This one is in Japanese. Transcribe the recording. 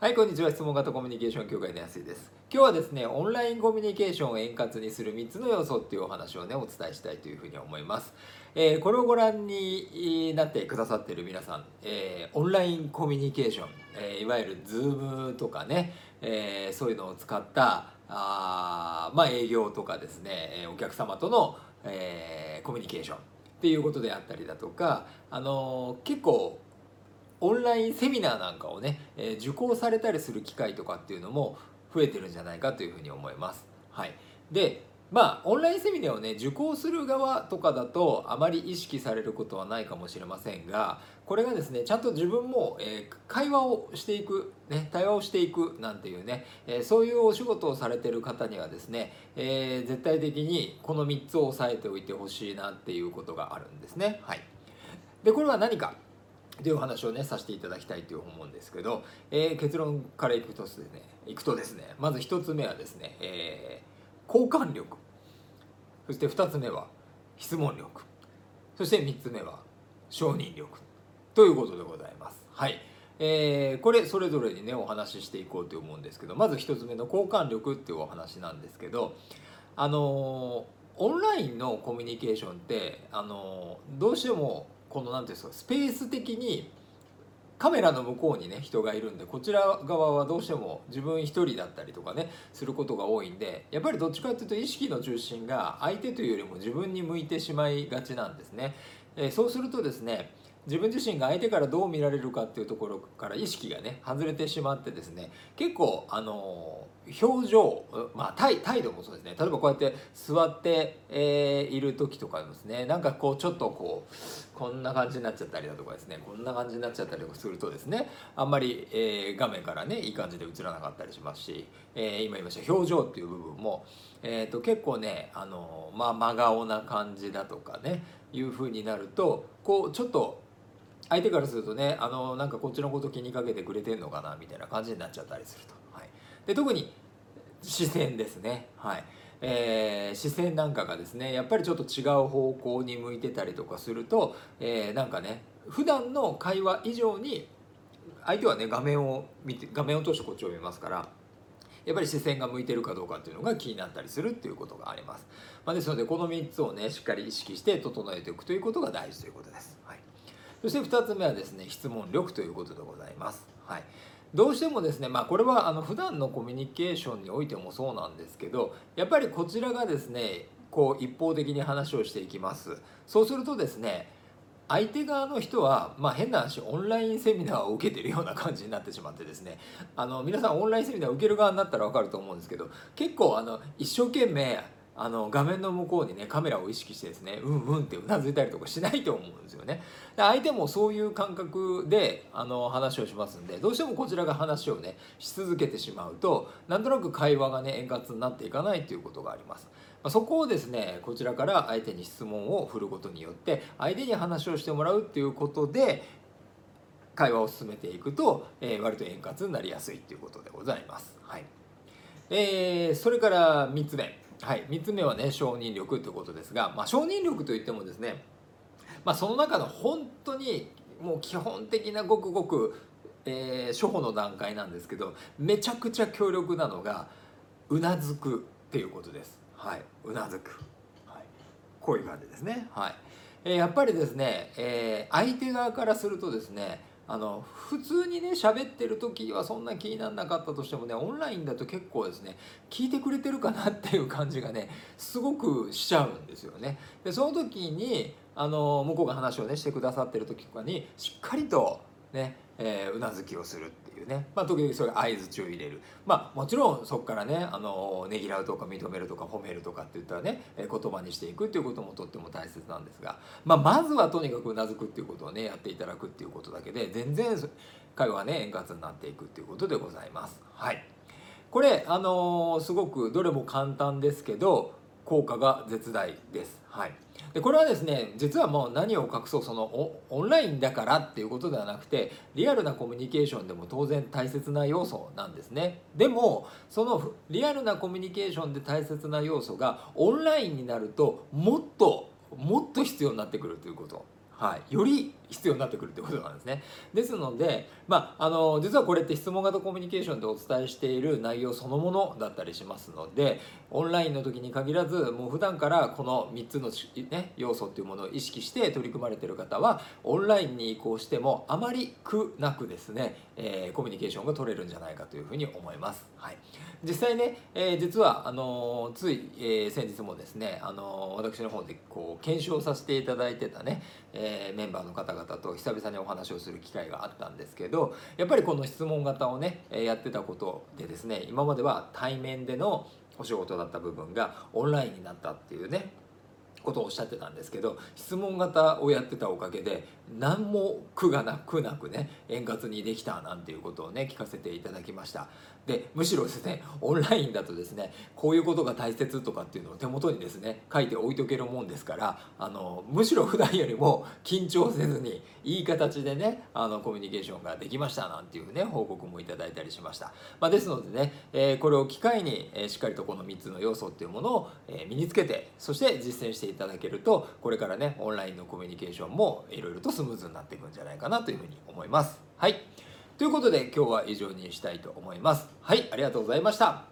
はい、こんにちは。質問型コミュニケーション協会の安井です。今日はですね、オンラインコミュニケーションを円滑にする3つの要素っていうお話をね、お伝えしたいというふうに思います。えーこれをご覧になってくださっている皆さん、えーオンラインコミュニケーション、えーいわゆる Zoom とかね、えーそういうのを使った、あまあ営業とかですね、お客様との、えーコミュニケーションっていうことであったりだとか、あの結構オンラインセミナーなんかをね、え受講されたりする機会とかっていうのも増えてるんじゃないかというふうに思います。はい、でまあオンラインセミナーをね受講する側とかだとあまり意識されることはないかもしれませんがこれがですねちゃんと自分も、えー会話をしていく、ね、対話をしていくなんていうね、えーそういうお仕事をされてる方にはですね、えー絶対的にこの3つを押さえておいてほしいなっていうことがあるんですね。はい、でこれは何か？というお話をねさせていただきたいと思うんですけど、えー結論からいくとですねいくとですねまず一つ目はですね、えー交換力。そして二つ目は質問力。そして三つ目は承認力。ということでございます。はい。えーこれそれぞれにねお話ししていこうと思うんですけどまず一つ目の交換力っていうお話なんですけどあのーオンラインのコミュニケーションってあのーどうしてもこの何ていうんですかスペース的にカメラの向こうにね人がいるんでこちら側はどうしても自分一人だったりとかねすることが多いんでやっぱりどっちかっていうと意識の中心が相手というよりも自分に向いてしまいがちなんですね。えーそうするとですね自分自身が相手からどう見られるかっていうところから意識がね外れてしまってですね結構あのー表情まあ態態度もそうですね例えばこうやって座って、えーいる時とかですねなんかこうちょっとこうこんな感じになっちゃったりだとかですねこんな感じになっちゃったりとかするとですねあんまり、えー画面からねいい感じで映らなかったりしますし、えー今言いました表情っていう部分も、えー、と結構ねあの、まあ、真顔な感じだとかねいう風になるとこうちょっと相手からするとねあのなんかこっちのこと気にかけてくれてんのかなみたいな感じになっちゃったりすると。はい、で特に視線ですね。はいえー視線なんかがですねやっぱりちょっと違う方向に向いてたりとかすると、えーなんかね普段の会話以上に相手はね画面を見て画面を通してこっちを見ますからやっぱり視線が向いてるかどうかっていうのが気になったりするっていうことがあります、まあ、ですのでこの3つをねしっかり意識して整えておくということが大事ということです、はい、そして2つ目はですね質問力ということでございます、はい、どうしてもですねまあこれはあの普段のコミュニケーションにおいてもそうなんですけどやっぱりこちらがですねこう一方的に話をしていきます。そうするとですね相手側の人は、まあ、変な話オンラインセミナーを受けてるような感じになってしまってですねあの皆さんオンラインセミナーを受ける側になったら分かると思うんですけど結構あの一生懸命あの画面の向こうにねカメラを意識してですねうんうんってうなずいたりとかしないと思うんですよね。で相手もそういう感覚であの話をしますんでどうしてもこちらが話をねし続けてしまうとなんとなく会話がね円滑になっていかないということがあります。そこをですねこちらから相手に質問を振ることによって相手に話をしてもらうっていうことで会話を進めていくと、えー割と円滑になりやすいっていうことでございます。はい。えーそれから3つ目、はい、3つ目はね承認力ということですが、まあ、承認力といってもですね、まあ、その中の本当にもう基本的なごくごく、えー初歩の段階なんですけどめちゃくちゃ強力なのがうなずくっていうことです。はい、うなずく、はい、こういう感じですね。はいえーやっぱりですね、えー相手側からするとですねあの普通にね喋ってる時はそんな気にならなかったとしてもねオンラインだと結構ですね聞いてくれてるかなっていう感じがねすごくしちゃうんですよね。でその時にあの向こうが話をねしてくださってる時とかにしっかりとね、えーうなずきをするっていうね、まあ、時々それ相づちを入れる。まあもちろんそこからねあのねぎらうとか認めるとか褒めるとかっていったらねえ言葉にしていくっていうこともとっても大切なんですが、まあ、まずはとにかくうなずくっていうことをねやっていただくっていうことだけで全然会話がね円滑になっていくっていうことでございます。はい。これあのーすごくどれも簡単ですけど効果が絶大です。はい、でこれはですね実はもう何を隠そうそのオンラインだからっていうことではなくてリアルなコミュニケーションでも当然大切な要素なんですね。でもそのリアルなコミュニケーションで大切な要素がオンラインになるともっともっと必要になってくるということ、はい、より必要になってくるということなんですね。ですので、まあ、あの実はこれって質問型コミュニケーションでお伝えしている内容そのものだったりしますのでオンラインの時に限らずもう普段からこの3つの、ね、要素っていうものを意識して取り組まれている方はオンラインに移行してもあまり苦なくですね、えー、コミュニケーションが取れるんじゃないかというふうに思います。はい、実際ね、えー、実はあのつい、えー、先日もですね、あの私の方でこう検証させていただいてたね、えメンバーの方々と久々にお話をする機会があったんですけどやっぱりこの質問型をねやってたことでですね今までは対面でのお仕事だった部分がオンラインになったっていうねことをおっしゃってたんですけど質問型をやってたおかげで何も苦がなくなくね円滑にできたなんていうことをね聞かせていただきました。でむしろですねオンラインだとですねこういうことが大切とかっていうのを手元にですね書いて置いとけるもんですからあのむしろ普段よりも緊張せずにいい形でねあのコミュニケーションができましたなんていうね報告もいただいたりしました、まあ、ですのでね、えー、これを機会に、えー、しっかりとこの3つの要素っていうものを、えー、身につけてそして実践していただけるとこれからねオンラインのコミュニケーションもいろいろとスムーズになっていくんじゃないかなというふうに思います。はい。ということで今日は以上にしたいと思います。はい。ありがとうございました。